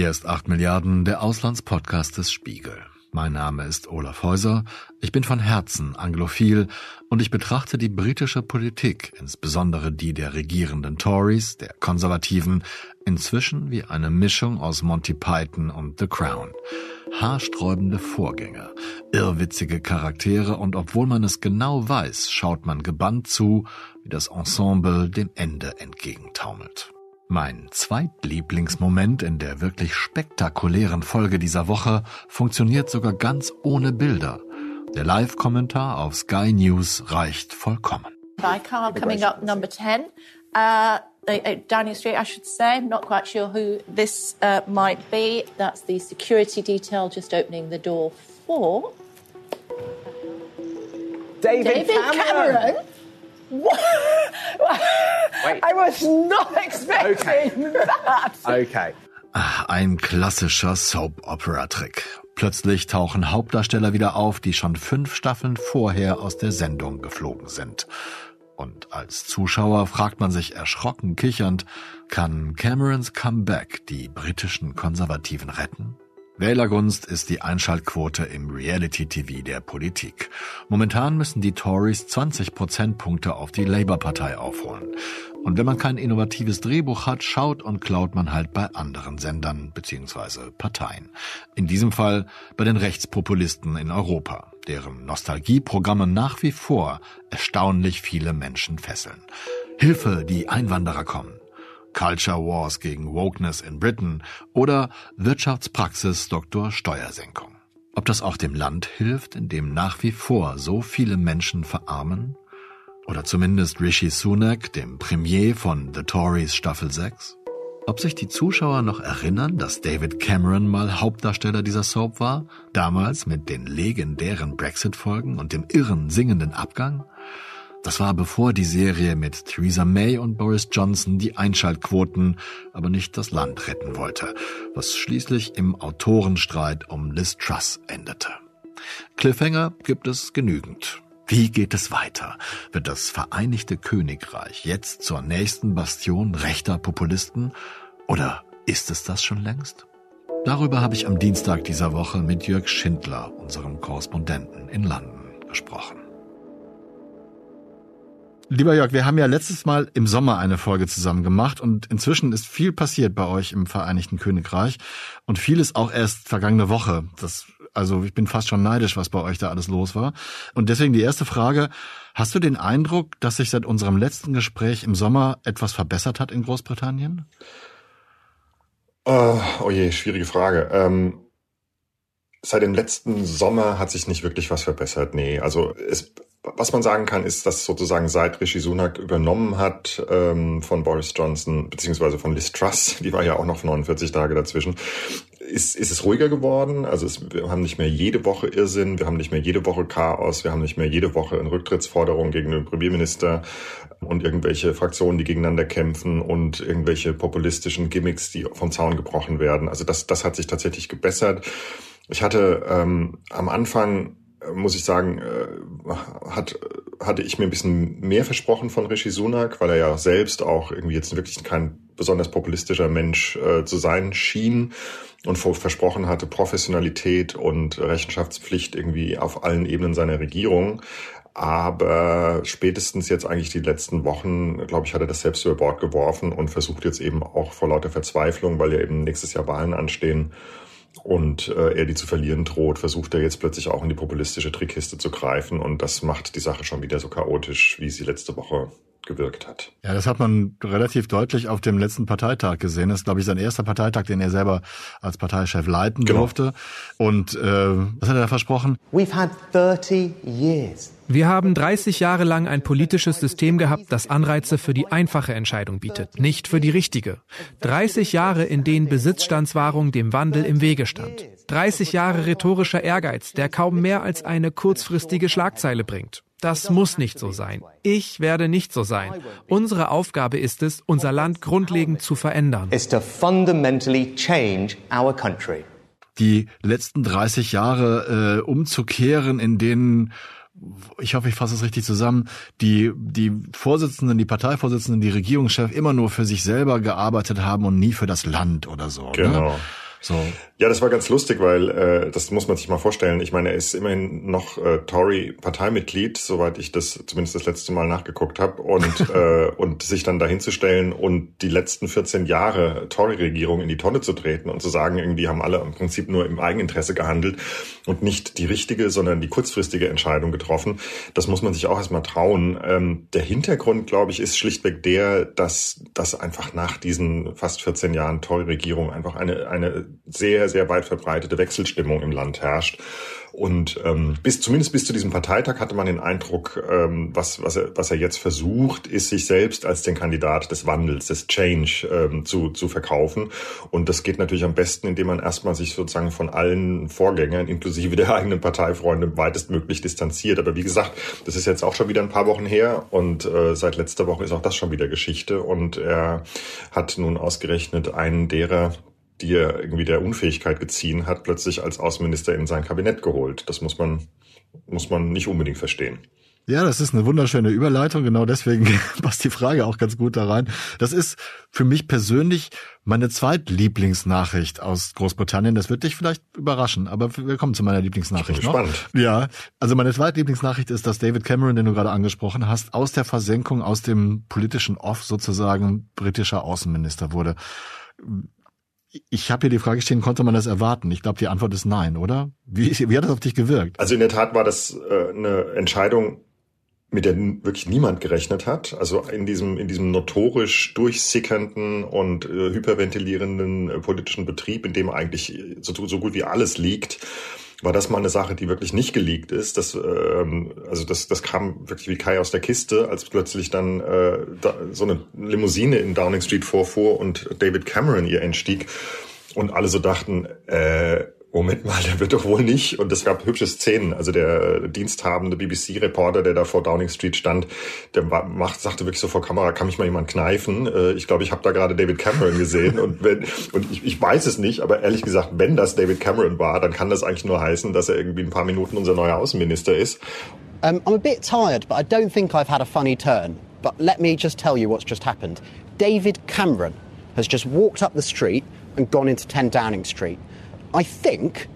Hier ist 8 Milliarden, der Auslandspodcast des Spiegel. Mein Name ist Olaf Häuser, ich bin von Herzen anglophil und ich betrachte die britische Politik, insbesondere die der regierenden Tories, der Konservativen, inzwischen wie eine Mischung aus Monty Python und The Crown. Haarsträubende Vorgänge, irrwitzige Charaktere und obwohl man es genau weiß, schaut man gebannt zu, wie das Ensemble dem Ende entgegentaumelt. Mein Zweitlieblingsmoment in der wirklich spektakulären Folge dieser Woche funktioniert sogar ganz ohne Bilder. Der Live-Kommentar auf Sky News reicht vollkommen. By car coming up number 10. Uh, uh, Downing Street, I should say. I'm not quite sure who this uh, might be. That's the security detail just opening the door for David, David Cameron. Cameron. I was not expecting Okay. that. Okay. Ah, Ein klassischer Soap-Opera-Trick. Plötzlich tauchen Hauptdarsteller wieder auf, die schon fünf Staffeln vorher aus der Sendung geflogen sind. Und als Zuschauer fragt man sich erschrocken kichernd, kann Camerons Comeback die britischen Konservativen retten? Wählergunst ist die Einschaltquote im Reality-TV der Politik. Momentan müssen die Tories 20 Prozentpunkte auf die Labour-Partei aufholen. Und wenn man kein innovatives Drehbuch hat, schaut und klaut man halt bei anderen Sendern bzw. Parteien. In diesem Fall bei den Rechtspopulisten in Europa, deren Nostalgieprogramme nach wie vor erstaunlich viele Menschen fesseln. Hilfe, die Einwanderer kommen. Culture Wars gegen Wokeness in Britain oder Wirtschaftspraxis Dr. Steuersenkung. Ob das auch dem Land hilft, in dem nach wie vor so viele Menschen verarmen? Oder zumindest Rishi Sunak, dem Premier von The Tories Staffel 6? Ob sich die Zuschauer noch erinnern, dass David Cameron mal Hauptdarsteller dieser Soap war? Damals mit den legendären Brexit-Folgen und dem irren singenden Abgang? Das war bevor die Serie mit Theresa May und Boris Johnson die Einschaltquoten, aber nicht das Land retten wollte, was schließlich im Autorenstreit um Liz Truss endete. Cliffhanger gibt es genügend. Wie geht es weiter? Wird das Vereinigte Königreich jetzt zur nächsten Bastion rechter Populisten? Oder ist es das schon längst? Darüber habe ich am Dienstag dieser Woche mit Jörg Schindler, unserem Korrespondenten in London, gesprochen. Lieber Jörg, wir haben ja letztes Mal im Sommer eine Folge zusammen gemacht und inzwischen ist viel passiert bei euch im Vereinigten Königreich und vieles auch erst vergangene Woche. Das, also ich bin fast schon neidisch, was bei euch da alles los war. Und deswegen die erste Frage, hast du den Eindruck, dass sich seit unserem letzten Gespräch im Sommer etwas verbessert hat in Großbritannien? Oh, oh je, schwierige Frage. Ähm, seit dem letzten Sommer hat sich nicht wirklich was verbessert. Nee, also es, was man sagen kann, ist, dass sozusagen seit Rishi Sunak übernommen hat ähm, von Boris Johnson, beziehungsweise von Liz Truss, die war ja auch noch 49 Tage dazwischen, ist, ist es ruhiger geworden. Also es, wir haben nicht mehr jede Woche Irrsinn, wir haben nicht mehr jede Woche Chaos, wir haben nicht mehr jede Woche eine Rücktrittsforderung gegen den Premierminister und irgendwelche Fraktionen, die gegeneinander kämpfen und irgendwelche populistischen Gimmicks, die vom Zaun gebrochen werden. Also das, das hat sich tatsächlich gebessert. Ich hatte ähm, am Anfang muss ich sagen, äh, hat, hatte ich mir ein bisschen mehr versprochen von Rishi Sunak, weil er ja selbst auch irgendwie jetzt wirklich kein besonders populistischer Mensch äh, zu sein schien und versprochen hatte Professionalität und Rechenschaftspflicht irgendwie auf allen Ebenen seiner Regierung. Aber spätestens jetzt eigentlich die letzten Wochen, glaube ich, hat er das selbst über Bord geworfen und versucht jetzt eben auch vor lauter Verzweiflung, weil ja eben nächstes Jahr Wahlen anstehen, und äh, er die zu verlieren droht, versucht er jetzt plötzlich auch in die populistische Trickkiste zu greifen. Und das macht die Sache schon wieder so chaotisch, wie sie letzte Woche gewirkt hat. Ja, das hat man relativ deutlich auf dem letzten Parteitag gesehen. Das ist, glaube ich, sein erster Parteitag, den er selber als Parteichef leiten Genau. durfte. Und äh, was hat er da versprochen? We've had 30 years. Wir haben 30 Jahre lang ein politisches System gehabt, das Anreize für die einfache Entscheidung bietet, nicht für die richtige. 30 Jahre, in denen Besitzstandswahrung dem Wandel im Wege stand. 30 Jahre rhetorischer Ehrgeiz, der kaum mehr als eine kurzfristige Schlagzeile bringt. Das muss nicht so sein. Ich werde nicht so sein. Unsere Aufgabe ist es, unser Land grundlegend zu verändern. Is to fundamentally change our country. Die letzten 30 Jahre äh, umzukehren, in denen ich hoffe, ich fasse es richtig zusammen, die, die Vorsitzenden, die Parteivorsitzenden, die Regierungschef immer nur für sich selber gearbeitet haben und nie für das Land oder so. Ne? Genau. So. Ja, das war ganz lustig, weil äh, das muss man sich mal vorstellen. Ich meine, er ist immerhin noch äh, Tory-Parteimitglied, soweit ich das zumindest das letzte Mal nachgeguckt habe, und äh, und sich dann dahinzustellen und die letzten 14 Jahre Tory-Regierung in die Tonne zu treten und zu sagen, irgendwie haben alle im Prinzip nur im Eigeninteresse gehandelt und nicht die richtige, sondern die kurzfristige Entscheidung getroffen. Das muss man sich auch erstmal trauen. Ähm, der Hintergrund, glaube ich, ist schlichtweg der, dass das einfach nach diesen fast 14 Jahren Tory-Regierung einfach eine eine sehr, sehr weit verbreitete Wechselstimmung im Land herrscht. Und ähm, bis zumindest bis zu diesem Parteitag hatte man den Eindruck, ähm, was, was, er, was er jetzt versucht, ist sich selbst als den Kandidat des Wandels, des Change ähm, zu, zu verkaufen. Und das geht natürlich am besten, indem man erstmal sich sozusagen von allen Vorgängern, inklusive der eigenen Parteifreunde, weitestmöglich distanziert. Aber wie gesagt, das ist jetzt auch schon wieder ein paar Wochen her und äh, seit letzter Woche ist auch das schon wieder Geschichte. Und er hat nun ausgerechnet einen derer, die er irgendwie der Unfähigkeit geziehen hat, plötzlich als Außenminister in sein Kabinett geholt. Das muss man, muss man nicht unbedingt verstehen. Ja, das ist eine wunderschöne Überleitung. Genau deswegen passt die Frage auch ganz gut da rein. Das ist für mich persönlich meine zweitlieblingsnachricht aus Großbritannien. Das wird dich vielleicht überraschen, aber wir kommen zu meiner Lieblingsnachricht ich bin noch. Gespannt. Ja, also meine zweitlieblingsnachricht ist, dass David Cameron, den du gerade angesprochen hast, aus der Versenkung, aus dem politischen Off sozusagen britischer Außenminister wurde. Ich habe hier die Frage stehen, konnte man das erwarten? Ich glaube, die Antwort ist nein, oder? Wie, wie hat das auf dich gewirkt? Also in der Tat war das äh, eine Entscheidung, mit der wirklich niemand gerechnet hat. Also in diesem, in diesem notorisch durchsickernden und äh, hyperventilierenden äh, politischen Betrieb, in dem eigentlich so, so gut wie alles liegt, war das mal eine Sache, die wirklich nicht geleakt ist. Das, ähm, also das, das kam wirklich wie Kai aus der Kiste, als plötzlich dann äh, da, so eine Limousine in Downing Street vorfuhr und David Cameron ihr entstieg und alle so dachten, äh, Moment mal, der wird doch wohl nicht. Und es gab hübsche Szenen. Also der diensthabende BBC-Reporter, der da vor Downing Street stand, der macht, sagte wirklich so vor Kamera, kann mich mal jemand kneifen? Äh, ich glaube, ich habe da gerade David Cameron gesehen. und wenn, und ich, ich weiß es nicht, aber ehrlich gesagt, wenn das David Cameron war, dann kann das eigentlich nur heißen, dass er irgendwie ein paar Minuten unser neuer Außenminister ist. Um, I'm a bit tired, but I don't think I've had a funny turn. But let me just tell you what's just happened. David Cameron has just walked up the street and gone into 10 Downing Street. I think,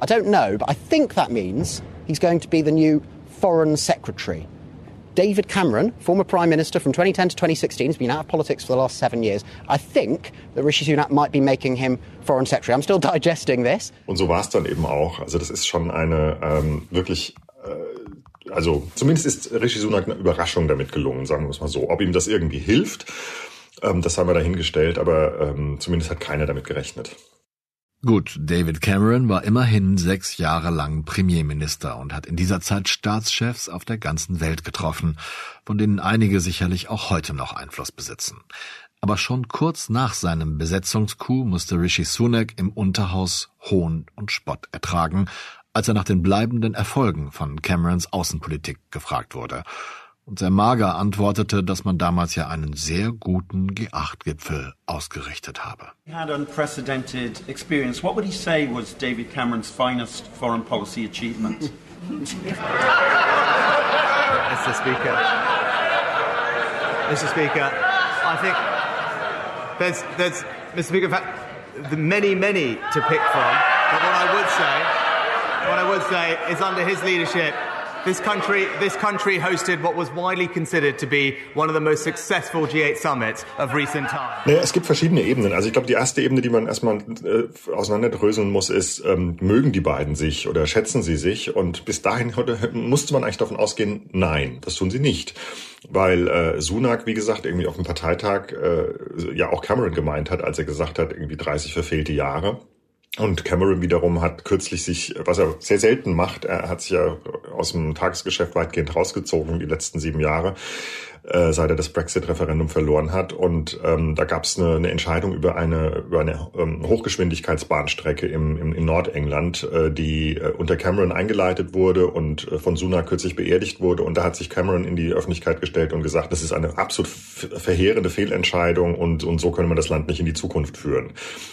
I don't know, but I think that means he's going to be the new Foreign Secretary. David Cameron, former Prime Minister from 2010 to 2016, has been out of politics for the last seven years. I think that Rishi Sunak might be making him Foreign Secretary. I'm still digesting this. Und so war es dann eben auch. Also das ist schon eine ähm, wirklich äh, also zumindest ist Rishi Sunak eine Überraschung damit gelungen, sagen wir es mal so. Ob ihm das irgendwie hilft, ähm, das haben wir dahingestellt, aber ähm, zumindest hat keiner damit gerechnet. Gut, David Cameron war immerhin sechs Jahre lang Premierminister und hat in dieser Zeit Staatschefs auf der ganzen Welt getroffen, von denen einige sicherlich auch heute noch Einfluss besitzen. Aber schon kurz nach seinem Besetzungscoup musste Rishi Sunak im Unterhaus Hohn und Spott ertragen, als er nach den bleibenden Erfolgen von Camerons Außenpolitik gefragt wurde und sehr mager antwortete, dass man damals ja einen sehr guten G8-Gipfel ausgerichtet habe. He had unprecedented experience. What would he say was David Cameron's finest foreign policy achievement? Mr. Speaker, Mr. Speaker, I think there's, there's, Mr. Speaker, in fact, the many, many to pick from. But what I would say, what I would say is under his leadership, This country, this country hosted what was widely considered to be one of the most successful G8 summits of recent times. Naja, es gibt verschiedene Ebenen. Also ich glaube, die erste Ebene, die man erstmal äh, auseinanderdröseln muss, ist, ähm, mögen die beiden sich oder schätzen sie sich? Und bis dahin musste man eigentlich davon ausgehen, nein, das tun sie nicht. Weil äh, Sunak, wie gesagt, irgendwie auf dem Parteitag äh, ja auch Cameron gemeint hat, als er gesagt hat, irgendwie 30 verfehlte Jahre. Und Cameron wiederum hat kürzlich sich, was er sehr selten macht, er hat sich ja aus dem Tagesgeschäft weitgehend rausgezogen die letzten sieben Jahre, äh, seit er das Brexit-Referendum verloren hat. Und ähm, da gab es eine, eine Entscheidung über eine, über eine ähm, Hochgeschwindigkeitsbahnstrecke im, im, in Nordengland, äh, die äh, unter Cameron eingeleitet wurde und äh, von Sunak kürzlich beerdigt wurde. Und da hat sich Cameron in die Öffentlichkeit gestellt und gesagt, das ist eine absolut verheerende Fehlentscheidung und, und so können wir das Land nicht in die Zukunft führen.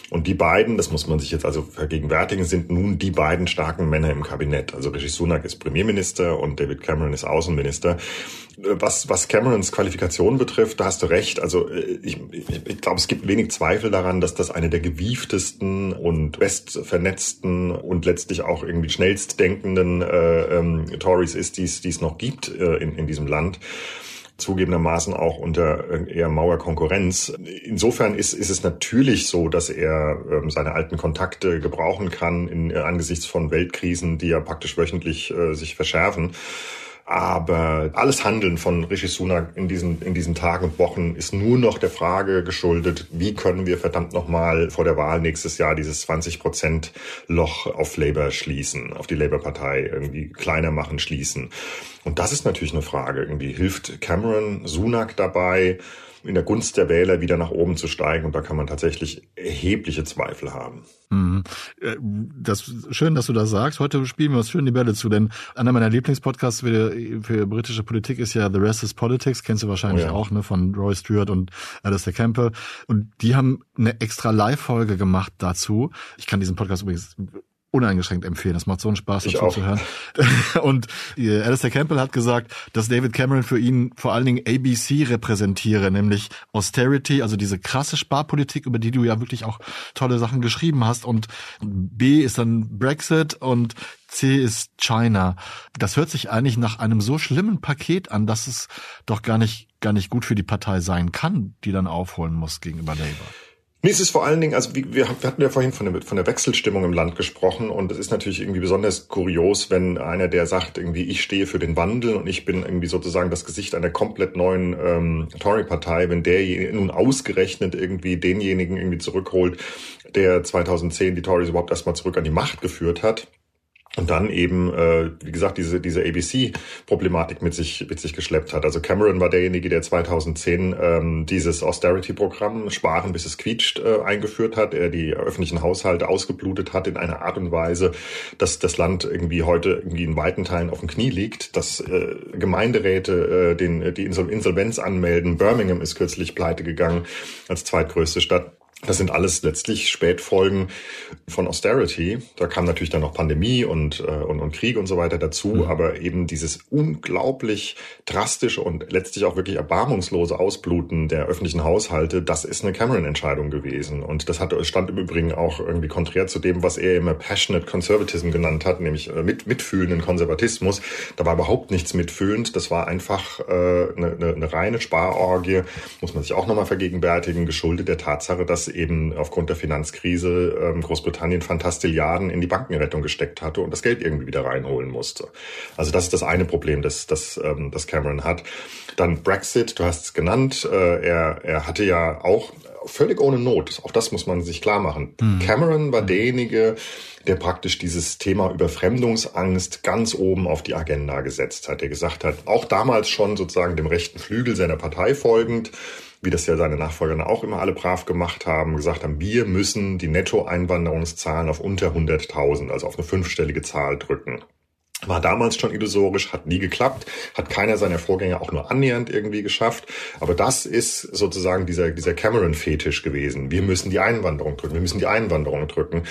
Und die beiden, das muss man sich jetzt also vergegenwärtigen, sind nun die beiden starken Männer im Kabinett. Also Rishi Sunak ist Premierminister und David Cameron ist Außenminister. Was, was Cameron Camerons Qualifikation betrifft, da hast du recht. Also äh, ich, ich, ich glaube, es gibt wenig Zweifel daran, dass das eine der gewieftesten und bestvernetzten und letztlich auch irgendwie schnellst denkenden äh, ähm, Tories ist, die es noch gibt äh, in, in diesem Land zugegebenermaßen auch unter eher Mauerkonkurrenz. Insofern ist, ist es natürlich so, dass er ähm, seine alten Kontakte gebrauchen kann in, äh, angesichts von Weltkrisen, die ja praktisch wöchentlich äh, sich verschärfen. Aber alles Handeln von Rishi Sunak in diesen, in diesen Tagen und Wochen ist nur noch der Frage geschuldet, wie können wir verdammt nochmal vor der Wahl nächstes Jahr dieses 20 Prozent Loch auf Labour schließen, auf die Labour-Partei irgendwie kleiner machen, schließen. Und das ist natürlich eine Frage. Irgendwie hilft Cameron Sunak dabei, in der Gunst der Wähler wieder nach oben zu steigen. Und da kann man tatsächlich erhebliche Zweifel haben. Mhm. Äh, das schön, dass du das sagst. Heute spielen wir uns schön die Bälle zu, denn einer meiner Lieblingspodcasts für, für britische Politik ist ja The Rest is Politics, kennst du wahrscheinlich oh ja. auch, ne, von Roy Stewart und Alistair Campbell. Und die haben eine extra Live-Folge gemacht dazu. Ich kann diesen Podcast übrigens uneingeschränkt empfehlen. Das macht so einen Spaß, dazu zu hören. Und äh, Alistair Campbell hat gesagt, dass David Cameron für ihn vor allen Dingen ABC repräsentiere, nämlich Austerity, also diese krasse Sparpolitik, über die du ja wirklich auch tolle Sachen geschrieben hast. Und B ist dann Brexit und C ist China. Das hört sich eigentlich nach einem so schlimmen Paket an, dass es doch gar nicht, gar nicht gut für die Partei sein kann, die dann aufholen muss gegenüber Labour. Es ist vor allen Dingen, also wir, hatten ja vorhin von der, von der Wechselstimmung im Land gesprochen und es ist natürlich irgendwie besonders kurios, wenn einer, der sagt, irgendwie ich stehe für den Wandel und ich bin irgendwie sozusagen das Gesicht einer komplett neuen ähm, Tory-Partei, wenn der nun ausgerechnet irgendwie denjenigen irgendwie zurückholt, der 2010 die Tories überhaupt erstmal zurück an die Macht geführt hat und dann eben, äh, wie gesagt, diese, diese ABC-Problematik mit sich, mit sich geschleppt hat. Also Cameron war derjenige, der 2010 ähm, dieses Austerity-Programm, Sparen bis es quietscht, äh, eingeführt hat, er die öffentlichen Haushalte ausgeblutet hat in einer Art und Weise, dass das Land irgendwie heute irgendwie in weiten Teilen auf dem Knie liegt, dass äh, Gemeinderäte äh, den, die Insolvenz anmelden. Birmingham ist kürzlich pleite gegangen als zweitgrößte Stadt. Das sind alles letztlich Spätfolgen von Austerity. Da kam natürlich dann noch Pandemie und, äh, und, und Krieg und so weiter dazu, mhm. aber eben dieses unglaublich drastische und letztlich auch wirklich erbarmungslose Ausbluten der öffentlichen Haushalte, das ist eine Cameron-Entscheidung gewesen. Und das hat, stand im Übrigen auch irgendwie konträr zu dem, was er immer Passionate Conservatism genannt hat, nämlich äh, mit, mitfühlenden Konservatismus. Da war überhaupt nichts mitfühlend. Das war einfach äh, eine, eine, eine reine Sparorgie, muss man sich auch nochmal vergegenwärtigen, geschuldet der Tatsache, dass eben aufgrund der Finanzkrise ähm, Großbritannien Fantastilliarden in die Bankenrettung gesteckt hatte und das Geld irgendwie wieder reinholen musste. Also das ist das eine Problem, das, das, ähm, das Cameron hat. Dann Brexit, du hast es genannt. Äh, er, er hatte ja auch völlig ohne Not, auch das muss man sich klar machen. Mhm. Cameron war derjenige, der praktisch dieses Thema Überfremdungsangst ganz oben auf die Agenda gesetzt hat. Der gesagt hat, auch damals schon sozusagen dem rechten Flügel seiner Partei folgend, wie das ja seine Nachfolger auch immer alle brav gemacht haben, gesagt haben, wir müssen die Nettoeinwanderungszahlen auf unter 100.000, also auf eine fünfstellige Zahl drücken. War damals schon illusorisch, hat nie geklappt, hat keiner seiner Vorgänger auch nur annähernd irgendwie geschafft. Aber das ist sozusagen dieser, dieser Cameron-Fetisch gewesen. Wir müssen die Einwanderung drücken, wir müssen die Einwanderung drücken.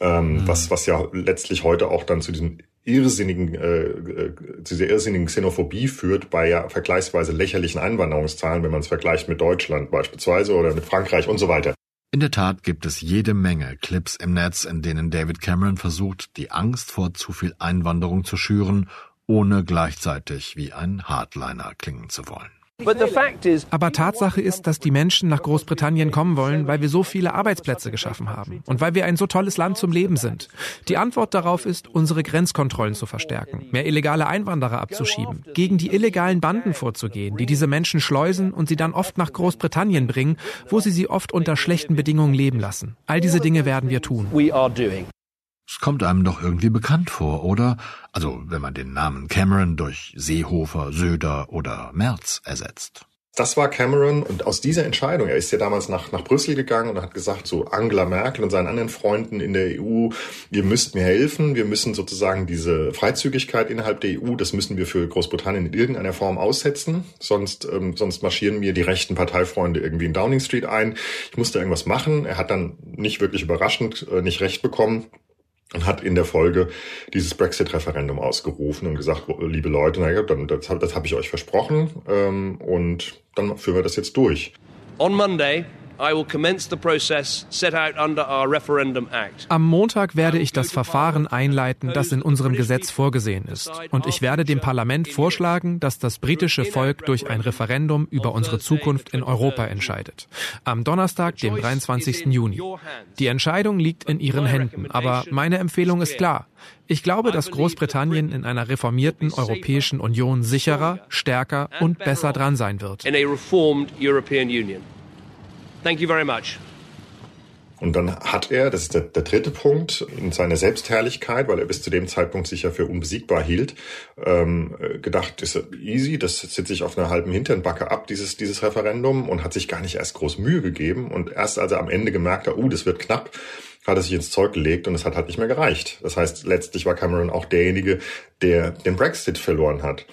Ähm, mhm. was, was ja letztlich heute auch dann zu diesem irrsinnigen, äh, äh, zu irrsinnigen Xenophobie führt bei ja vergleichsweise lächerlichen Einwanderungszahlen, wenn man es vergleicht mit Deutschland beispielsweise oder mit Frankreich und so weiter. In der Tat gibt es jede Menge Clips im Netz, in denen David Cameron versucht, die Angst vor zu viel Einwanderung zu schüren, ohne gleichzeitig wie ein Hardliner klingen zu wollen. Aber Tatsache ist, dass die Menschen nach Großbritannien kommen wollen, weil wir so viele Arbeitsplätze geschaffen haben und weil wir ein so tolles Land zum Leben sind. Die Antwort darauf ist, unsere Grenzkontrollen zu verstärken, mehr illegale Einwanderer abzuschieben, gegen die illegalen Banden vorzugehen, die diese Menschen schleusen und sie dann oft nach Großbritannien bringen, wo sie sie oft unter schlechten Bedingungen leben lassen. All diese Dinge werden wir tun. Es kommt einem doch irgendwie bekannt vor, oder? Also, wenn man den Namen Cameron durch Seehofer, Söder oder Merz ersetzt. Das war Cameron und aus dieser Entscheidung, er ist ja damals nach, nach Brüssel gegangen und hat gesagt zu so Angela Merkel und seinen anderen Freunden in der EU, ihr müsst mir helfen, wir müssen sozusagen diese Freizügigkeit innerhalb der EU, das müssen wir für Großbritannien in irgendeiner Form aussetzen, sonst, ähm, sonst marschieren mir die rechten Parteifreunde irgendwie in Downing Street ein. Ich musste irgendwas machen. Er hat dann nicht wirklich überraschend äh, nicht recht bekommen und hat in der Folge dieses Brexit-Referendum ausgerufen und gesagt, liebe Leute, naja, das, das habe ich euch versprochen ähm, und dann führen wir das jetzt durch. On Monday, am Montag werde ich das Verfahren einleiten, das in unserem Gesetz vorgesehen ist. Und ich werde dem Parlament vorschlagen, dass das britische Volk durch ein Referendum über unsere Zukunft in Europa entscheidet. Am Donnerstag, dem 23. Juni. Die Entscheidung liegt in Ihren Händen, aber meine Empfehlung ist klar. Ich glaube, dass Großbritannien in einer reformierten Europäischen Union sicherer, stärker und besser dran sein wird. Thank you very much. Und dann hat er, das ist der, der, dritte Punkt, in seiner Selbstherrlichkeit, weil er bis zu dem Zeitpunkt sich ja für unbesiegbar hielt, ähm, gedacht, ist easy, das sitze ich auf einer halben Hinternbacke ab, dieses, dieses Referendum, und hat sich gar nicht erst groß Mühe gegeben. Und erst als er am Ende gemerkt hat, uh, das wird knapp, hat er sich ins Zeug gelegt und es hat halt nicht mehr gereicht. Das heißt, letztlich war Cameron auch derjenige, der den Brexit verloren hat.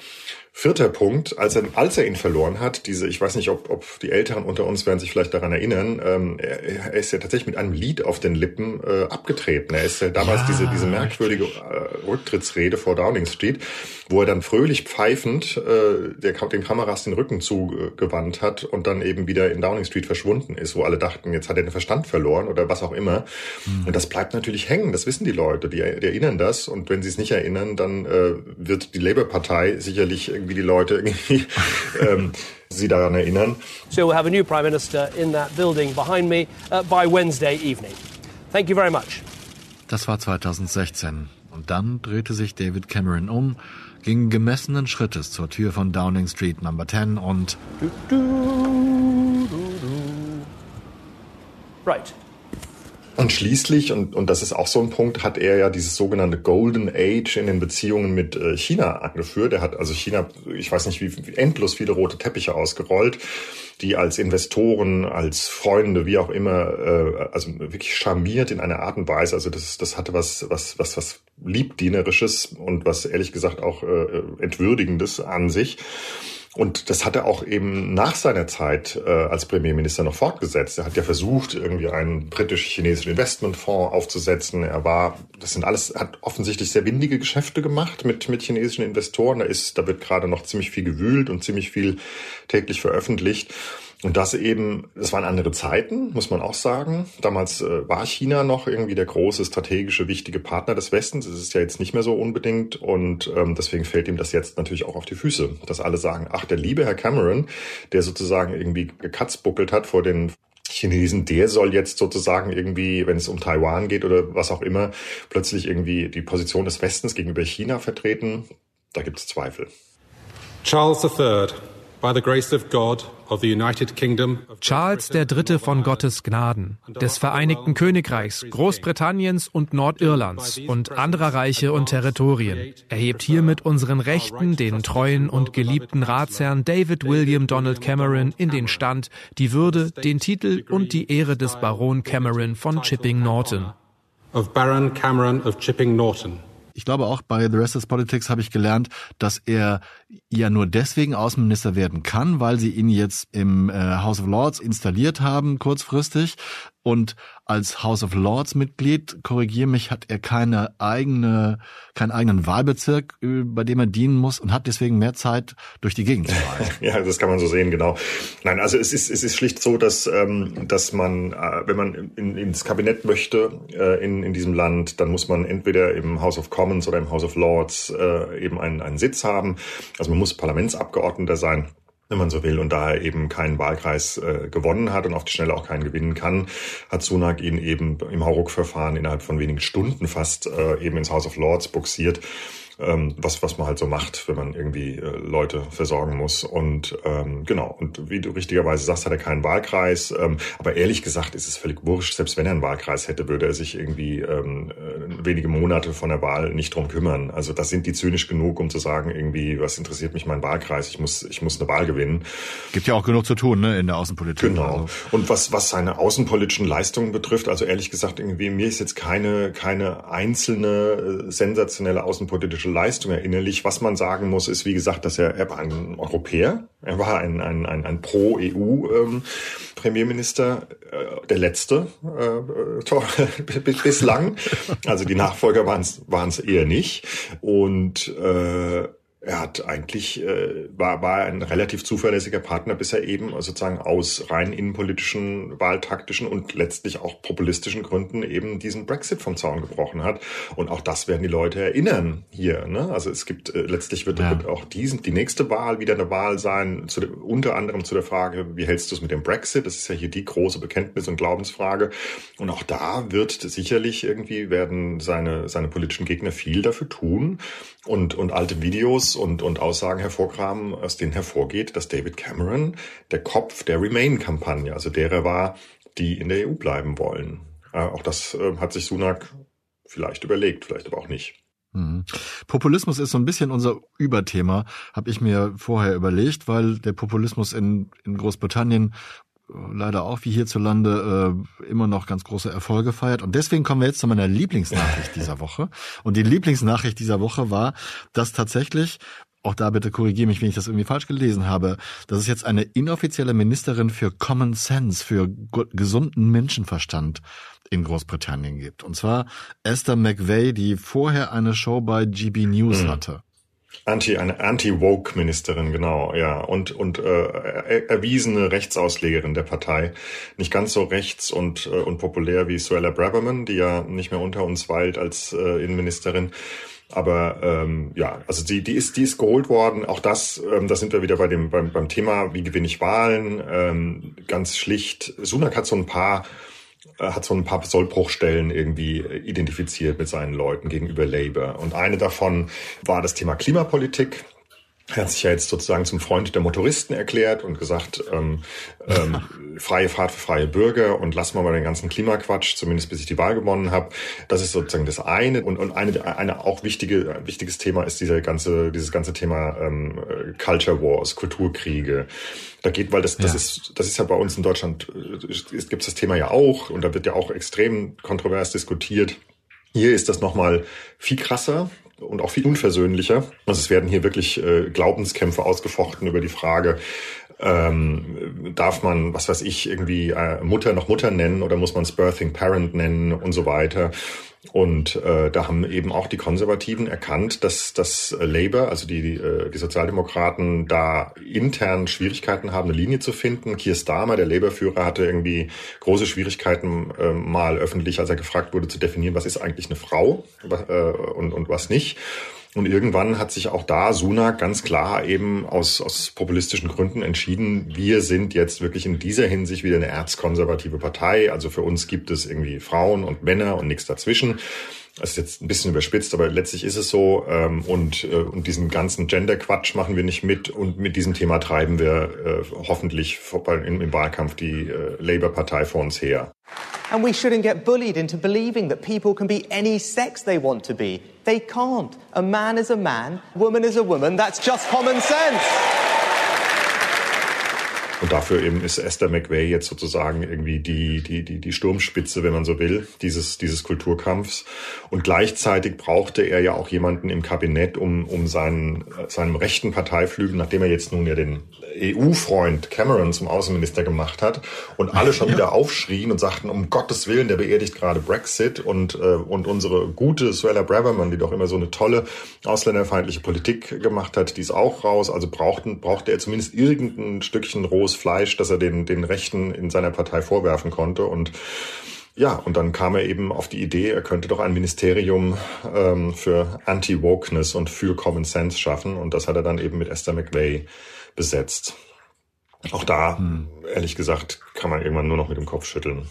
Vierter Punkt, als er, als er ihn verloren hat, diese, ich weiß nicht, ob, ob die Älteren unter uns werden sich vielleicht daran erinnern, ähm, er, er ist ja tatsächlich mit einem Lied auf den Lippen äh, abgetreten. Er ist ja damals ja, diese, diese merkwürdige äh, Rücktrittsrede vor Downing Street, wo er dann fröhlich pfeifend äh, der, den Kameras den Rücken zugewandt hat und dann eben wieder in Downing Street verschwunden ist, wo alle dachten, jetzt hat er den Verstand verloren oder was auch immer. Mhm. Und das bleibt natürlich hängen, das wissen die Leute, die, die erinnern das und wenn sie es nicht erinnern, dann äh, wird die Labour-Partei sicherlich irgendwie die Leute irgendwie ähm, sie daran erinnern. So we'll have a new Prime Minister in that building behind me uh, by Wednesday evening. Thank you very much. Das war 2016 und dann drehte sich David Cameron um, ging gemessenen Schrittes zur Tür von Downing Street Number 10 und Right. Und schließlich, und, und das ist auch so ein Punkt, hat er ja dieses sogenannte Golden Age in den Beziehungen mit äh, China angeführt. Er hat also China, ich weiß nicht, wie, endlos viele rote Teppiche ausgerollt, die als Investoren, als Freunde, wie auch immer, äh, also wirklich charmiert in einer Art und Weise. Also das, das hatte was, was, was, was liebdienerisches und was ehrlich gesagt auch äh, entwürdigendes an sich. Und das hat er auch eben nach seiner Zeit äh, als Premierminister noch fortgesetzt. Er hat ja versucht, irgendwie einen britisch-chinesischen Investmentfonds aufzusetzen. Er war, das sind alles, hat offensichtlich sehr windige Geschäfte gemacht mit, mit chinesischen Investoren. Da ist, da wird gerade noch ziemlich viel gewühlt und ziemlich viel täglich veröffentlicht. Und das eben, das waren andere Zeiten, muss man auch sagen. Damals äh, war China noch irgendwie der große, strategische, wichtige Partner des Westens. Es ist ja jetzt nicht mehr so unbedingt. Und ähm, deswegen fällt ihm das jetzt natürlich auch auf die Füße, dass alle sagen, ach, der liebe Herr Cameron, der sozusagen irgendwie gekatzbuckelt hat vor den Chinesen, der soll jetzt sozusagen irgendwie, wenn es um Taiwan geht oder was auch immer, plötzlich irgendwie die Position des Westens gegenüber China vertreten. Da gibt es Zweifel. Charles III, by the grace of God, Charles III. von Gottes Gnaden, des Vereinigten Königreichs, Großbritanniens und Nordirlands und anderer Reiche und Territorien, erhebt hiermit unseren Rechten, den treuen und geliebten Ratsherrn David William Donald Cameron in den Stand, die Würde, den Titel und die Ehre des Baron Cameron von Chipping Norton. Of Baron Cameron of Chipping Norton. Ich glaube auch bei The Rest is Politics habe ich gelernt, dass er ja nur deswegen Außenminister werden kann, weil sie ihn jetzt im äh, House of Lords installiert haben, kurzfristig. Und als House of Lords Mitglied, korrigiere mich, hat er keine eigene, keinen eigenen Wahlbezirk, äh, bei dem er dienen muss und hat deswegen mehr Zeit, durch die Gegend zu reisen. ja, das kann man so sehen, genau. Nein, also es ist, es ist schlicht so, dass, ähm, dass man, äh, wenn man in, ins Kabinett möchte äh, in, in diesem Land, dann muss man entweder im House of Commons oder im House of Lords äh, eben einen, einen Sitz haben. Also man muss Parlamentsabgeordneter sein wenn man so will, und da er eben keinen Wahlkreis äh, gewonnen hat und auf die Schnelle auch keinen gewinnen kann, hat Sunak ihn eben im Hauruck-Verfahren innerhalb von wenigen Stunden fast äh, eben ins House of Lords buxiert ähm, was, was man halt so macht, wenn man irgendwie äh, Leute versorgen muss. Und ähm, genau, und wie du richtigerweise sagst, hat er keinen Wahlkreis. Ähm, aber ehrlich gesagt ist es völlig wurscht. Selbst wenn er einen Wahlkreis hätte, würde er sich irgendwie ähm, äh, wenige Monate von der Wahl nicht drum kümmern. Also das sind die zynisch genug, um zu sagen, irgendwie, was interessiert mich mein Wahlkreis? Ich muss, ich muss eine Wahl gewinnen. Gibt ja auch genug zu tun, ne, in der Außenpolitik. Genau. Also. Und was, was seine außenpolitischen Leistungen betrifft, also ehrlich gesagt, irgendwie, mir ist jetzt keine, keine einzelne äh, sensationelle außenpolitische politische Leistung erinnerlich. Was man sagen muss, ist, wie gesagt, dass er, er war ein Europäer. Er war ein, ein, ein, ein Pro-EU-Premierminister, ähm, äh, der letzte äh, bislang. Also die Nachfolger waren es eher nicht. Und äh, er hat eigentlich äh, war war ein relativ zuverlässiger Partner, bis er eben sozusagen aus rein innenpolitischen, wahltaktischen und letztlich auch populistischen Gründen eben diesen Brexit vom Zaun gebrochen hat. Und auch das werden die Leute erinnern hier. Ne? Also es gibt äh, letztlich wird, ja. wird auch diesen die nächste Wahl wieder eine Wahl sein, zu unter anderem zu der Frage, wie hältst du es mit dem Brexit? Das ist ja hier die große Bekenntnis und Glaubensfrage. Und auch da wird sicherlich irgendwie werden seine seine politischen Gegner viel dafür tun und und alte Videos und, und Aussagen hervorkramen, aus denen hervorgeht, dass David Cameron der Kopf der Remain-Kampagne, also derer war, die in der EU bleiben wollen. Äh, auch das äh, hat sich Sunak vielleicht überlegt, vielleicht aber auch nicht. Mhm. Populismus ist so ein bisschen unser Überthema, habe ich mir vorher überlegt, weil der Populismus in, in Großbritannien leider auch wie hierzulande äh, immer noch ganz große Erfolge feiert. Und deswegen kommen wir jetzt zu meiner Lieblingsnachricht dieser Woche. Und die Lieblingsnachricht dieser Woche war, dass tatsächlich auch da bitte korrigiere mich, wenn ich das irgendwie falsch gelesen habe, dass es jetzt eine inoffizielle Ministerin für Common Sense, für gesunden Menschenverstand in Großbritannien gibt. Und zwar Esther McVeigh, die vorher eine Show bei GB News mhm. hatte. Anti, eine Anti-Woke-Ministerin, genau, ja. Und, und äh, erwiesene Rechtsauslegerin der Partei. Nicht ganz so rechts und, äh, und populär wie Suella Braverman, die ja nicht mehr unter uns weilt als äh, Innenministerin. Aber ähm, ja, also die, die ist, die ist geholt worden. Auch das, ähm, da sind wir wieder bei dem beim, beim Thema, wie gewinne ich Wahlen. Ähm, ganz schlicht. Sunak hat so ein paar hat so ein paar Sollbruchstellen irgendwie identifiziert mit seinen Leuten gegenüber Labour. Und eine davon war das Thema Klimapolitik. Er hat sich ja jetzt sozusagen zum Freund der Motoristen erklärt und gesagt, ähm, ähm, freie Fahrt für freie Bürger und lassen wir mal den ganzen Klimaquatsch, zumindest bis ich die Wahl gewonnen habe. Das ist sozusagen das eine. Und, und eine, eine auch wichtige, wichtiges Thema ist dieser ganze, dieses ganze Thema ähm, Culture Wars, Kulturkriege. Da geht, weil das, das ja. ist, das ist ja bei uns in Deutschland, äh, gibt es das Thema ja auch und da wird ja auch extrem kontrovers diskutiert. Hier ist das nochmal viel krasser und auch viel unversöhnlicher. Also es werden hier wirklich äh, Glaubenskämpfe ausgefochten über die Frage, ähm, darf man, was weiß ich, irgendwie äh, Mutter noch Mutter nennen oder muss man Birthing Parent nennen und so weiter. Und äh, da haben eben auch die Konservativen erkannt, dass das Labour, also die, die, äh, die Sozialdemokraten, da intern Schwierigkeiten haben, eine Linie zu finden. Keir Starmer, der Labour-Führer, hatte irgendwie große Schwierigkeiten, äh, mal öffentlich, als er gefragt wurde, zu definieren, was ist eigentlich eine Frau äh, und, und was nicht. Und irgendwann hat sich auch da Sunak ganz klar eben aus, aus populistischen Gründen entschieden, wir sind jetzt wirklich in dieser Hinsicht wieder eine erzkonservative Partei. Also für uns gibt es irgendwie Frauen und Männer und nichts dazwischen. Das ist jetzt ein bisschen überspitzt, aber letztlich ist es so. Ähm, und, äh, und diesen ganzen Gender-Quatsch machen wir nicht mit. Und mit diesem Thema treiben wir äh, hoffentlich im, im Wahlkampf die äh, Labour-Partei vor uns her. And we shouldn't get bullied into believing that people can be any sex they want to be. They can't. A man is a man, woman is a woman. That's just common sense. Und dafür eben ist Esther McVay jetzt sozusagen irgendwie die, die, die, die Sturmspitze, wenn man so will, dieses, dieses Kulturkampfs. Und gleichzeitig brauchte er ja auch jemanden im Kabinett, um, um seinen, seinem rechten Parteiflügel, nachdem er jetzt nun ja den EU-Freund Cameron zum Außenminister gemacht hat und alle schon ja. wieder aufschrien und sagten, um Gottes Willen, der beerdigt gerade Brexit und, äh, und unsere gute Suella Braverman, die doch immer so eine tolle ausländerfeindliche Politik gemacht hat, die ist auch raus. Also brauchten, brauchte er zumindest irgendein Stückchen rohes Fleisch, das er den, den Rechten in seiner Partei vorwerfen konnte und ja, und dann kam er eben auf die Idee, er könnte doch ein Ministerium ähm, für Anti-Wokeness und für Common Sense schaffen. Und das hat er dann eben mit Esther McVeigh besetzt. Auch da, hm. ehrlich gesagt, kann man irgendwann nur noch mit dem Kopf schütteln.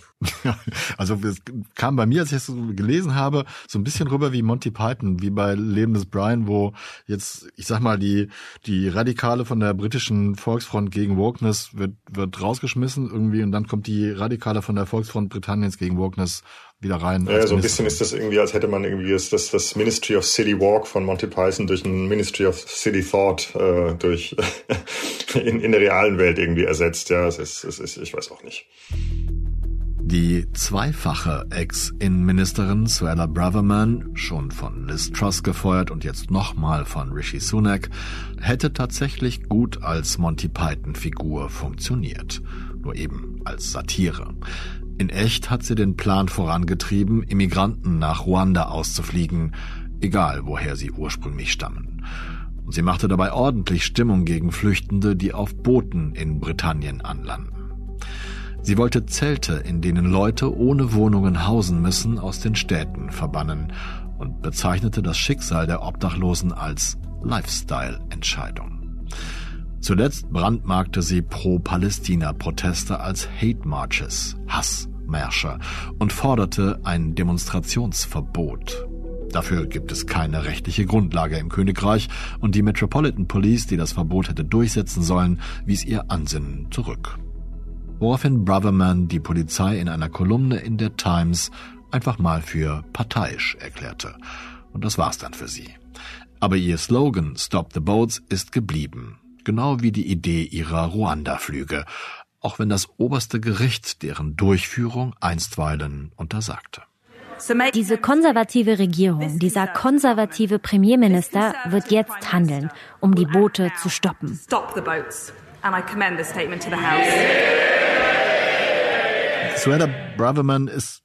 also es kam bei mir, als ich es gelesen habe, so ein bisschen rüber wie Monty Python, wie bei Leben des Brian, wo jetzt, ich sag mal, die, die Radikale von der britischen Volksfront gegen Wokeness wird, wird rausgeschmissen irgendwie und dann kommt die Radikale von der Volksfront Britanniens gegen Wokeness wieder rein. Ja, so ein bisschen ist das irgendwie, als hätte man irgendwie das, das, das Ministry of City Walk von Monty Python durch ein Ministry of City Thought äh, durch in, in der realen Welt irgendwie ersetzt. Ja, es ist, es ist, ich weiß auch nicht. Die zweifache Ex-Innenministerin Suella Braverman, schon von Liz Truss gefeuert und jetzt nochmal von Rishi Sunak, hätte tatsächlich gut als Monty Python-Figur funktioniert. Nur eben als Satire. In echt hat sie den Plan vorangetrieben, Immigranten nach Ruanda auszufliegen, egal woher sie ursprünglich stammen. Und sie machte dabei ordentlich Stimmung gegen Flüchtende, die auf Booten in Britannien anlanden. Sie wollte Zelte, in denen Leute ohne Wohnungen hausen müssen, aus den Städten verbannen und bezeichnete das Schicksal der Obdachlosen als Lifestyle-Entscheidung. Zuletzt brandmarkte sie Pro-Palästina-Proteste als Hate Marches, Hassmärsche und forderte ein Demonstrationsverbot. Dafür gibt es keine rechtliche Grundlage im Königreich und die Metropolitan Police, die das Verbot hätte durchsetzen sollen, wies ihr Ansinnen zurück woraufhin Braverman die Polizei in einer Kolumne in der Times einfach mal für parteiisch erklärte. Und das war's dann für sie. Aber ihr Slogan Stop the Boats ist geblieben. Genau wie die Idee ihrer Ruanda-Flüge. Auch wenn das oberste Gericht deren Durchführung einstweilen untersagte. Diese konservative Regierung, dieser konservative Premierminister wird jetzt handeln, um die Boote zu stoppen. Stop the boats. And I commend this statement to the House. Sueda Braverman ist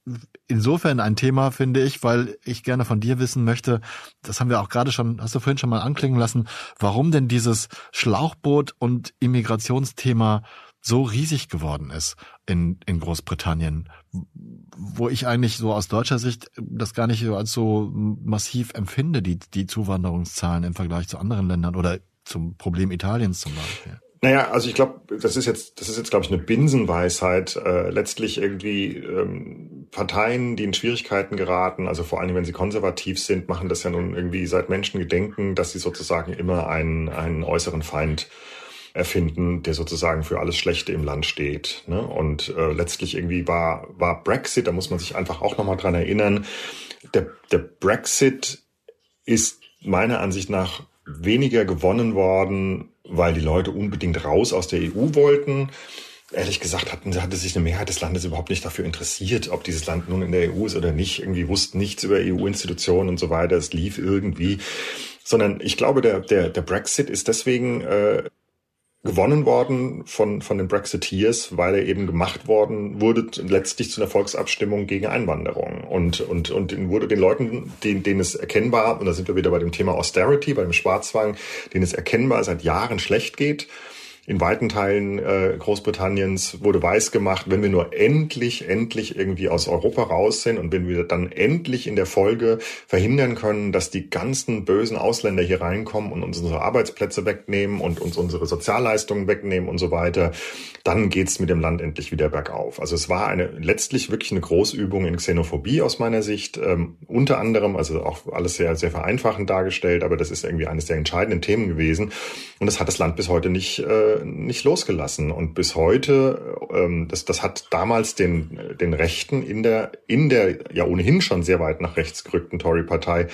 insofern ein Thema, finde ich, weil ich gerne von dir wissen möchte, das haben wir auch gerade schon, hast du vorhin schon mal anklingen lassen, warum denn dieses Schlauchboot- und Immigrationsthema so riesig geworden ist in, in Großbritannien, wo ich eigentlich so aus deutscher Sicht das gar nicht so als so massiv empfinde, die, die Zuwanderungszahlen im Vergleich zu anderen Ländern oder zum Problem Italiens zum Beispiel. Naja, also ich glaube, das ist jetzt, das ist jetzt, glaube ich, eine Binsenweisheit. Äh, letztlich irgendwie ähm, Parteien, die in Schwierigkeiten geraten, also vor allem, wenn sie konservativ sind, machen das ja nun irgendwie seit Menschengedenken, dass sie sozusagen immer einen, einen äußeren Feind erfinden, der sozusagen für alles Schlechte im Land steht. Ne? Und äh, letztlich irgendwie war, war Brexit, da muss man sich einfach auch nochmal dran erinnern, der, der Brexit ist meiner Ansicht nach weniger gewonnen worden weil die Leute unbedingt raus aus der EU wollten. Ehrlich gesagt hatten, hatte sich eine Mehrheit des Landes überhaupt nicht dafür interessiert, ob dieses Land nun in der EU ist oder nicht. Irgendwie wussten nichts über EU-Institutionen und so weiter. Es lief irgendwie. Sondern ich glaube, der, der, der Brexit ist deswegen äh, gewonnen worden von, von den Brexiteers, weil er eben gemacht worden wurde, letztlich zu einer Volksabstimmung gegen Einwanderung. Und, und, und wurde den Leuten, denen, denen es erkennbar, und da sind wir wieder bei dem Thema Austerity, beim Schwarzwang, denen es erkennbar seit Jahren schlecht geht, in weiten Teilen äh, Großbritanniens wurde weiß gemacht, wenn wir nur endlich, endlich irgendwie aus Europa raus sind und wenn wir dann endlich in der Folge verhindern können, dass die ganzen bösen Ausländer hier reinkommen und uns unsere Arbeitsplätze wegnehmen und uns unsere Sozialleistungen wegnehmen und so weiter, dann geht's mit dem Land endlich wieder bergauf. Also es war eine letztlich wirklich eine Großübung in Xenophobie aus meiner Sicht, ähm, unter anderem, also auch alles sehr, sehr vereinfachend dargestellt, aber das ist irgendwie eines der entscheidenden Themen gewesen und das hat das Land bis heute nicht äh, nicht losgelassen. Und bis heute, ähm, das, das hat damals den, den Rechten in der, in der ja ohnehin schon sehr weit nach rechts gerückten Tory-Partei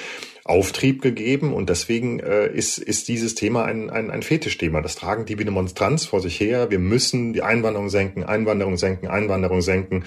Auftrieb gegeben. Und deswegen äh, ist, ist dieses Thema ein, ein, ein Fetischthema. Das tragen die wie eine Monstranz vor sich her. Wir müssen die Einwanderung senken, Einwanderung senken, Einwanderung senken.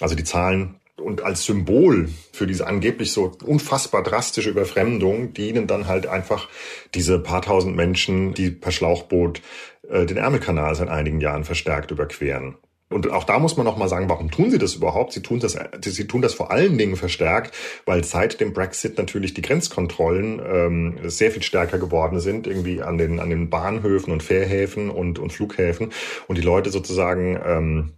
Also die Zahlen und als Symbol für diese angeblich so unfassbar drastische Überfremdung dienen dann halt einfach diese paar tausend Menschen, die per Schlauchboot äh, den Ärmelkanal seit einigen Jahren verstärkt überqueren. Und auch da muss man noch mal sagen, warum tun sie das überhaupt? Sie tun das, sie tun das vor allen Dingen verstärkt, weil seit dem Brexit natürlich die Grenzkontrollen ähm, sehr viel stärker geworden sind, irgendwie an den an den Bahnhöfen und Fährhäfen und und Flughäfen und die Leute sozusagen ähm,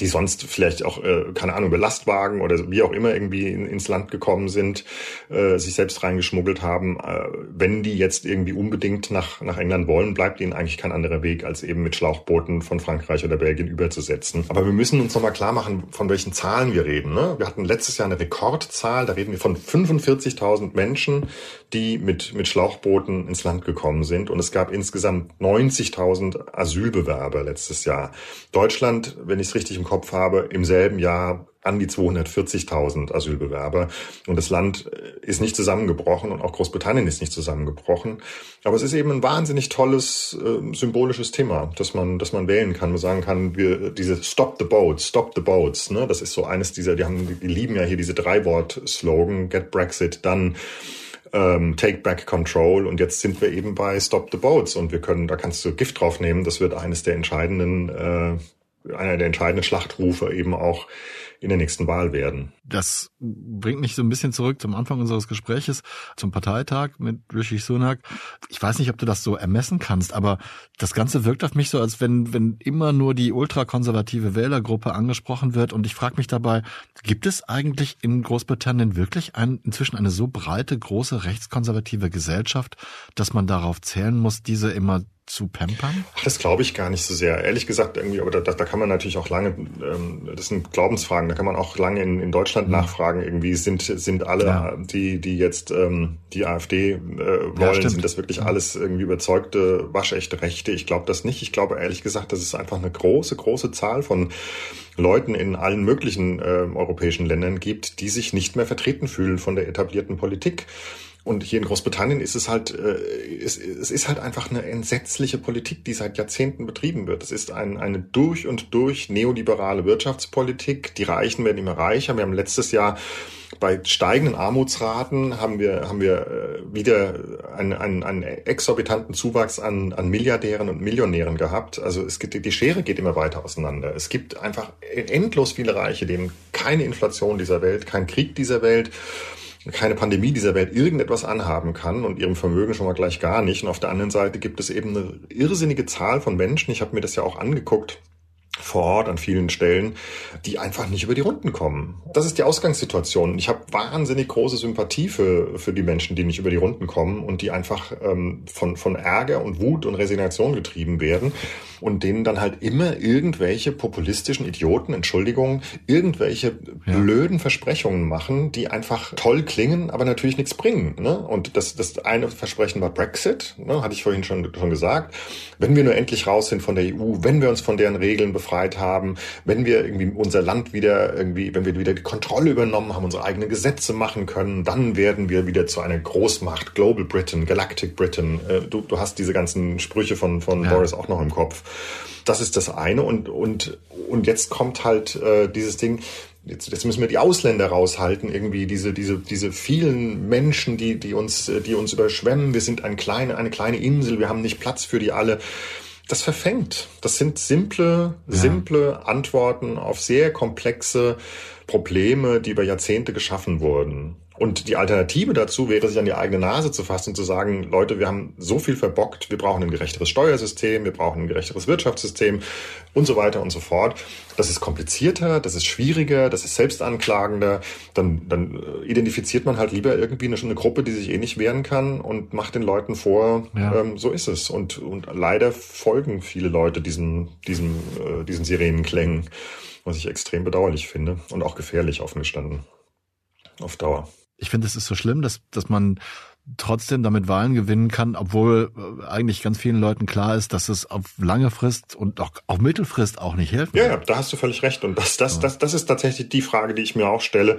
die sonst vielleicht auch, äh, keine Ahnung, über Lastwagen oder wie auch immer irgendwie in, ins Land gekommen sind, äh, sich selbst reingeschmuggelt haben. Äh, wenn die jetzt irgendwie unbedingt nach, nach England wollen, bleibt ihnen eigentlich kein anderer Weg, als eben mit Schlauchbooten von Frankreich oder Belgien überzusetzen. Aber wir müssen uns nochmal klar machen, von welchen Zahlen wir reden. Ne? Wir hatten letztes Jahr eine Rekordzahl, da reden wir von 45.000 Menschen, die mit, mit Schlauchbooten ins Land gekommen sind. Und es gab insgesamt 90.000 Asylbewerber letztes Jahr. Deutschland, wenn ich es richtig im Kopf habe, im selben Jahr an die 240.000 Asylbewerber. Und das Land äh, ist nicht zusammengebrochen und auch Großbritannien ist nicht zusammengebrochen. Aber es ist eben ein wahnsinnig tolles äh, symbolisches Thema, dass man, dass man wählen kann. Man sagen kann, wir, diese Stop the Boats, Stop the Boats, ne? Das ist so eines dieser, die haben, die lieben ja hier diese Drei-Wort-Slogan, Get Brexit Done ähm, Take Back Control und jetzt sind wir eben bei Stop the Boats und wir können, da kannst du Gift drauf nehmen, das wird eines der entscheidenden, äh, einer der entscheidenden Schlachtrufe eben auch in der nächsten Wahl werden. Das bringt mich so ein bisschen zurück zum Anfang unseres Gespräches, zum Parteitag mit Rishi Sunak. Ich weiß nicht, ob du das so ermessen kannst, aber das Ganze wirkt auf mich so, als wenn, wenn immer nur die ultrakonservative Wählergruppe angesprochen wird. Und ich frage mich dabei, gibt es eigentlich in Großbritannien wirklich ein, inzwischen eine so breite, große rechtskonservative Gesellschaft, dass man darauf zählen muss, diese immer zu pampern? Das glaube ich gar nicht so sehr. Ehrlich gesagt, irgendwie, aber da, da kann man natürlich auch lange, ähm, das sind Glaubensfragen, da kann man auch lange in, in Deutschland mhm. nachfragen, irgendwie sind, sind alle, ja. die, die jetzt ähm, die AfD äh, wollen, ja, sind das wirklich alles irgendwie überzeugte, waschechte Rechte? Ich glaube das nicht. Ich glaube ehrlich gesagt, das ist einfach eine große, große Zahl von Leuten in allen möglichen äh, europäischen Ländern gibt, die sich nicht mehr vertreten fühlen von der etablierten Politik. Und hier in Großbritannien ist es halt, äh, es, es ist halt einfach eine entsetzliche Politik, die seit Jahrzehnten betrieben wird. Es ist ein, eine durch und durch neoliberale Wirtschaftspolitik. Die Reichen werden immer reicher. Wir haben letztes Jahr bei steigenden Armutsraten haben wir, haben wir äh, wieder einen, einen, einen exorbitanten Zuwachs an, an Milliardären und Millionären gehabt. Also es gibt, die Schere geht immer weiter auseinander. Es gibt einfach endlos viele Reiche, denen keine Inflation dieser Welt, kein Krieg dieser Welt keine Pandemie dieser Welt irgendetwas anhaben kann und ihrem Vermögen schon mal gleich gar nicht. Und auf der anderen Seite gibt es eben eine irrsinnige Zahl von Menschen, ich habe mir das ja auch angeguckt, vor Ort an vielen Stellen, die einfach nicht über die Runden kommen. Das ist die Ausgangssituation. Ich habe wahnsinnig große Sympathie für, für die Menschen, die nicht über die Runden kommen und die einfach ähm, von, von Ärger und Wut und Resignation getrieben werden und denen dann halt immer irgendwelche populistischen Idioten, Entschuldigung, irgendwelche ja. blöden Versprechungen machen, die einfach toll klingen, aber natürlich nichts bringen. Ne? Und das, das eine Versprechen war Brexit, ne? hatte ich vorhin schon, schon gesagt. Wenn wir nur endlich raus sind von der EU, wenn wir uns von deren Regeln befreit haben, wenn wir irgendwie unser Land wieder irgendwie, wenn wir wieder die Kontrolle übernommen haben, unsere eigenen Gesetze machen können, dann werden wir wieder zu einer Großmacht, Global Britain, Galactic Britain. Äh, du, du hast diese ganzen Sprüche von, von ja. Boris auch noch im Kopf. Das ist das eine. Und, und, und jetzt kommt halt äh, dieses Ding, jetzt, jetzt müssen wir die Ausländer raushalten, irgendwie diese, diese, diese vielen Menschen, die, die uns, die uns überschwemmen. Wir sind ein kleine, eine kleine Insel, wir haben nicht Platz für die alle. Das verfängt. Das sind simple, ja. simple Antworten auf sehr komplexe Probleme, die über Jahrzehnte geschaffen wurden. Und die Alternative dazu wäre, sich an die eigene Nase zu fassen und zu sagen, Leute, wir haben so viel verbockt, wir brauchen ein gerechteres Steuersystem, wir brauchen ein gerechteres Wirtschaftssystem und so weiter und so fort. Das ist komplizierter, das ist schwieriger, das ist selbstanklagender. Dann, dann äh, identifiziert man halt lieber irgendwie eine, eine Gruppe, die sich eh nicht wehren kann und macht den Leuten vor, ja. ähm, so ist es. Und, und leider folgen viele Leute diesen, diesen, äh, diesen Sirenenklängen, was ich extrem bedauerlich finde und auch gefährlich offen gestanden. Auf Dauer ich finde, es ist so schlimm, dass, dass man trotzdem damit Wahlen gewinnen kann, obwohl äh, eigentlich ganz vielen Leuten klar ist, dass es auf lange Frist und auch auf Mittelfrist auch nicht helfen Ja, ja, da hast du völlig recht. Und das, das, das, das ist tatsächlich die Frage, die ich mir auch stelle.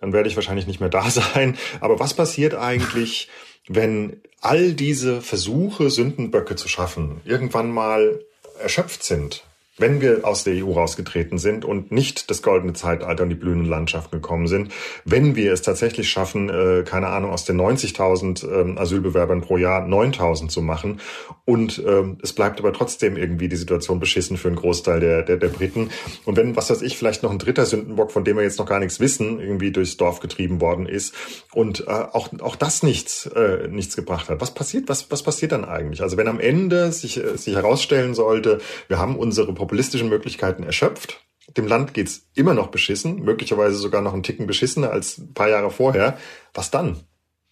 Dann werde ich wahrscheinlich nicht mehr da sein. Aber was passiert eigentlich, wenn all diese Versuche, Sündenböcke zu schaffen, irgendwann mal erschöpft sind? Wenn wir aus der EU rausgetreten sind und nicht das goldene Zeitalter und die blühenden Landschaften gekommen sind, wenn wir es tatsächlich schaffen, äh, keine Ahnung, aus den 90.000 ähm, Asylbewerbern pro Jahr 9.000 zu machen und ähm, es bleibt aber trotzdem irgendwie die Situation beschissen für einen Großteil der, der, der Briten und wenn, was weiß ich, vielleicht noch ein dritter Sündenbock, von dem wir jetzt noch gar nichts wissen, irgendwie durchs Dorf getrieben worden ist und äh, auch, auch das nichts, äh, nichts gebracht hat. Was passiert, was, was passiert dann eigentlich? Also wenn am Ende sich, sich herausstellen sollte, wir haben unsere populistischen Möglichkeiten erschöpft. Dem Land geht's immer noch beschissen, möglicherweise sogar noch einen Ticken beschissener als ein paar Jahre vorher. Was dann?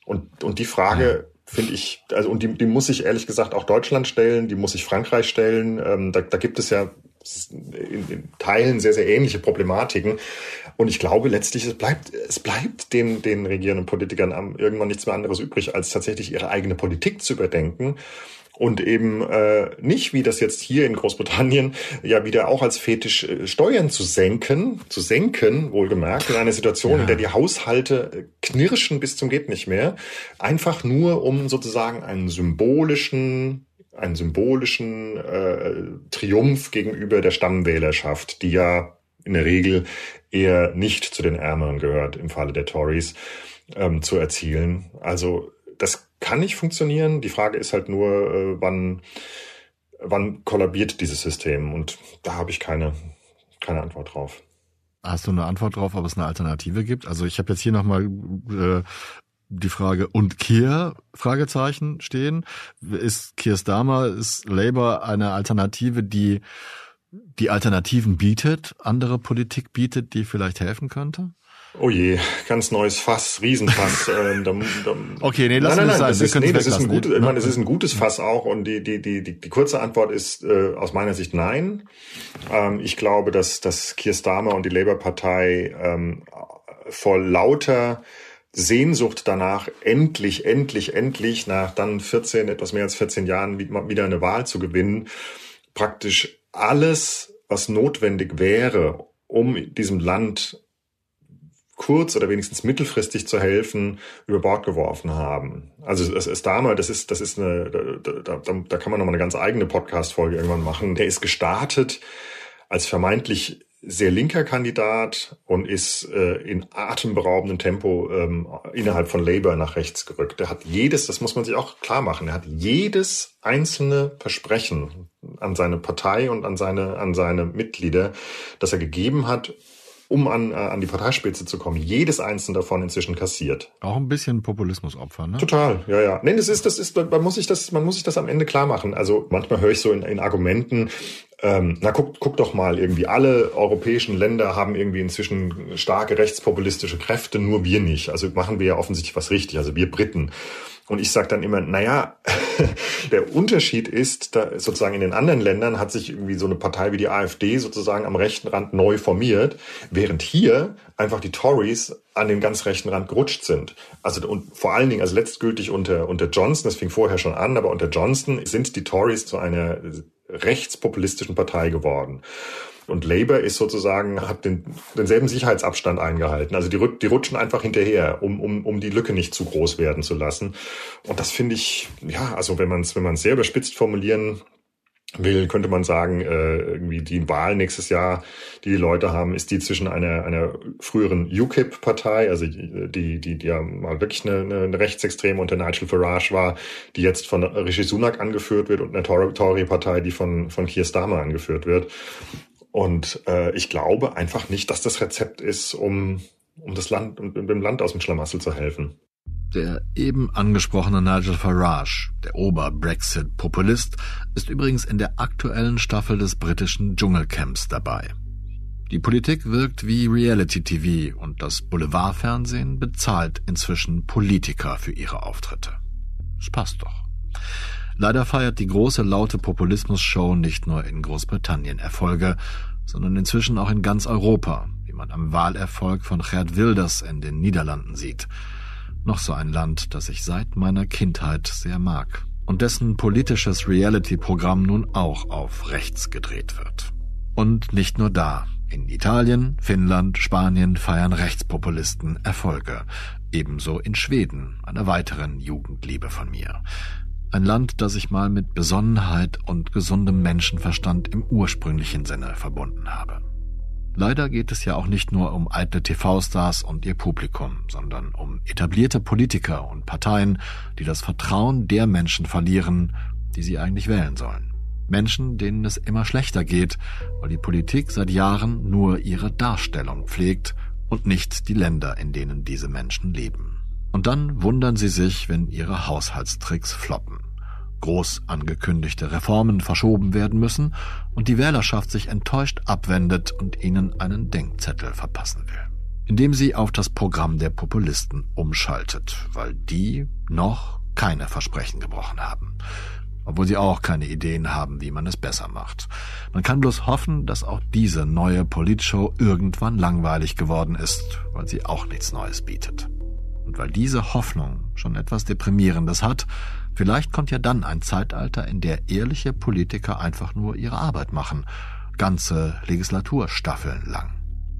Und, und die Frage finde ich, also und die, die muss sich ehrlich gesagt auch Deutschland stellen, die muss sich Frankreich stellen. Ähm, da, da gibt es ja in, in Teilen sehr, sehr ähnliche Problematiken. Und ich glaube letztlich, es bleibt, es bleibt den, den regierenden Politikern irgendwann nichts mehr anderes übrig, als tatsächlich ihre eigene Politik zu überdenken und eben äh, nicht, wie das jetzt hier in Großbritannien ja wieder auch als Fetisch äh, Steuern zu senken, zu senken, wohlgemerkt, in einer Situation, ja. in der die Haushalte äh, knirschen bis zum geht nicht mehr, einfach nur um sozusagen einen symbolischen einen symbolischen äh, Triumph gegenüber der Stammwählerschaft, die ja in der Regel eher nicht zu den Ärmeren gehört im Falle der Tories, ähm, zu erzielen. Also das kann nicht funktionieren. Die Frage ist halt nur, äh, wann, wann kollabiert dieses System? Und da habe ich keine, keine Antwort drauf. Hast du eine Antwort drauf, ob es eine Alternative gibt? Also ich habe jetzt hier nochmal äh, die Frage und Keir Fragezeichen stehen. Ist Keir Starmer, ist Labour eine Alternative, die die Alternativen bietet, andere Politik bietet, die vielleicht helfen könnte? Oh je, ganz neues Fass, Riesenfass. ähm, da, da, okay, nee, lass nein, nein, nein, das ist, nee, das ist ein gutes, ich meine, das ist ein gutes Fass auch und die, die, die, die, die kurze Antwort ist äh, aus meiner Sicht nein. Ähm, ich glaube, dass, dass Keir Starmer und die Labour-Partei ähm, vor lauter Sehnsucht danach, endlich, endlich, endlich nach dann 14, etwas mehr als 14 Jahren wieder eine Wahl zu gewinnen, praktisch alles, was notwendig wäre, um diesem Land kurz oder wenigstens mittelfristig zu helfen, über Bord geworfen haben. Also es ist damals, das ist, das ist eine, da, da, da kann man nochmal eine ganz eigene Podcast-Folge irgendwann machen. Der ist gestartet als vermeintlich sehr linker Kandidat und ist äh, in atemberaubendem Tempo ähm, innerhalb von Labour nach rechts gerückt. Er hat jedes, das muss man sich auch klar machen, er hat jedes einzelne Versprechen an seine Partei und an seine, an seine Mitglieder, das er gegeben hat, um an, äh, an die Parteispitze zu kommen. Jedes einzelne davon inzwischen kassiert. Auch ein bisschen Populismusopfer, ne? Total, ja, ja. Nein, das ist, das ist, man muss sich das, man muss sich das am Ende klar machen. Also manchmal höre ich so in, in Argumenten, ähm, na guck, guck doch mal, irgendwie alle europäischen Länder haben irgendwie inzwischen starke rechtspopulistische Kräfte, nur wir nicht. Also machen wir ja offensichtlich was richtig, also wir Briten. Und ich sage dann immer, naja, der Unterschied ist, da sozusagen in den anderen Ländern hat sich irgendwie so eine Partei wie die AfD sozusagen am rechten Rand neu formiert, während hier einfach die Tories an den ganz rechten Rand gerutscht sind. Also und vor allen Dingen, also letztgültig unter, unter Johnson, das fing vorher schon an, aber unter Johnson sind die Tories zu einer rechtspopulistischen Partei geworden. Und Labour ist sozusagen, hat den, denselben Sicherheitsabstand eingehalten. Also die, die rutschen einfach hinterher, um, um, um die Lücke nicht zu groß werden zu lassen. Und das finde ich, ja, also wenn man es wenn man sehr überspitzt formulieren will, könnte man sagen, äh, irgendwie die Wahl nächstes Jahr, die die Leute haben, ist die zwischen einer, einer früheren UKIP-Partei, also die, die, die ja mal wirklich eine, eine rechtsextreme unter Nigel Farage war, die jetzt von Rishi Sunak angeführt wird und einer Tory-Partei, die von, von Keir Starmer angeführt wird. Und äh, ich glaube einfach nicht, dass das Rezept ist, um, um das Land, um dem Land aus dem Schlamassel zu helfen. Der eben angesprochene Nigel Farage, der Ober-Brexit-Populist, ist übrigens in der aktuellen Staffel des britischen Dschungelcamps dabei. Die Politik wirkt wie Reality-TV und das Boulevardfernsehen bezahlt inzwischen Politiker für ihre Auftritte. Es passt doch. Leider feiert die große laute Populismus-Show nicht nur in Großbritannien Erfolge, sondern inzwischen auch in ganz Europa, wie man am Wahlerfolg von Gerd Wilders in den Niederlanden sieht. Noch so ein Land, das ich seit meiner Kindheit sehr mag und dessen politisches Reality-Programm nun auch auf rechts gedreht wird. Und nicht nur da. In Italien, Finnland, Spanien feiern Rechtspopulisten Erfolge. Ebenso in Schweden, einer weiteren Jugendliebe von mir. Ein Land, das ich mal mit Besonnenheit und gesundem Menschenverstand im ursprünglichen Sinne verbunden habe. Leider geht es ja auch nicht nur um alte TV-Stars und ihr Publikum, sondern um etablierte Politiker und Parteien, die das Vertrauen der Menschen verlieren, die sie eigentlich wählen sollen. Menschen, denen es immer schlechter geht, weil die Politik seit Jahren nur ihre Darstellung pflegt und nicht die Länder, in denen diese Menschen leben. Und dann wundern sie sich, wenn ihre Haushaltstricks floppen groß angekündigte Reformen verschoben werden müssen und die Wählerschaft sich enttäuscht abwendet und ihnen einen Denkzettel verpassen will. Indem sie auf das Programm der Populisten umschaltet, weil die noch keine Versprechen gebrochen haben. obwohl sie auch keine Ideen haben, wie man es besser macht. Man kann bloß hoffen, dass auch diese neue Politshow irgendwann langweilig geworden ist, weil sie auch nichts Neues bietet. Und weil diese Hoffnung schon etwas Deprimierendes hat, vielleicht kommt ja dann ein Zeitalter, in der ehrliche Politiker einfach nur ihre Arbeit machen, ganze Legislaturstaffeln lang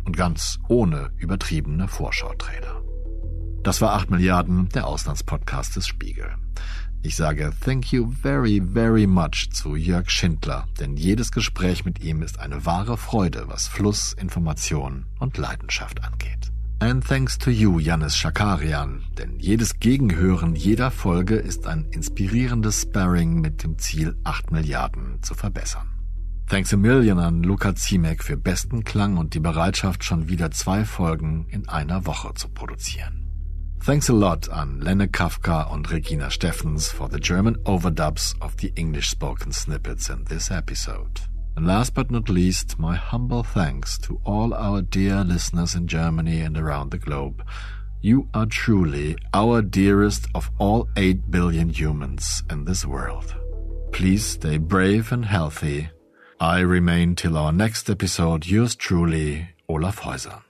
und ganz ohne übertriebene Vorschautrailer. Das war 8 Milliarden, der Auslandspodcast des Spiegel. Ich sage thank you very, very much zu Jörg Schindler, denn jedes Gespräch mit ihm ist eine wahre Freude, was Fluss, Information und Leidenschaft angeht. And thanks to you, Janis Schakarian, denn jedes Gegenhören jeder Folge ist ein inspirierendes Sparring mit dem Ziel, 8 Milliarden zu verbessern. Thanks a million an Luca Ziemek für besten Klang und die Bereitschaft, schon wieder zwei Folgen in einer Woche zu produzieren. Thanks a lot an Lenne Kafka und Regina Steffens for the German overdubs of the English spoken snippets in this episode. And last but not least, my humble thanks to all our dear listeners in Germany and around the globe. You are truly our dearest of all 8 billion humans in this world. Please stay brave and healthy I remain till our next episode yours truly, Olaf Häuser.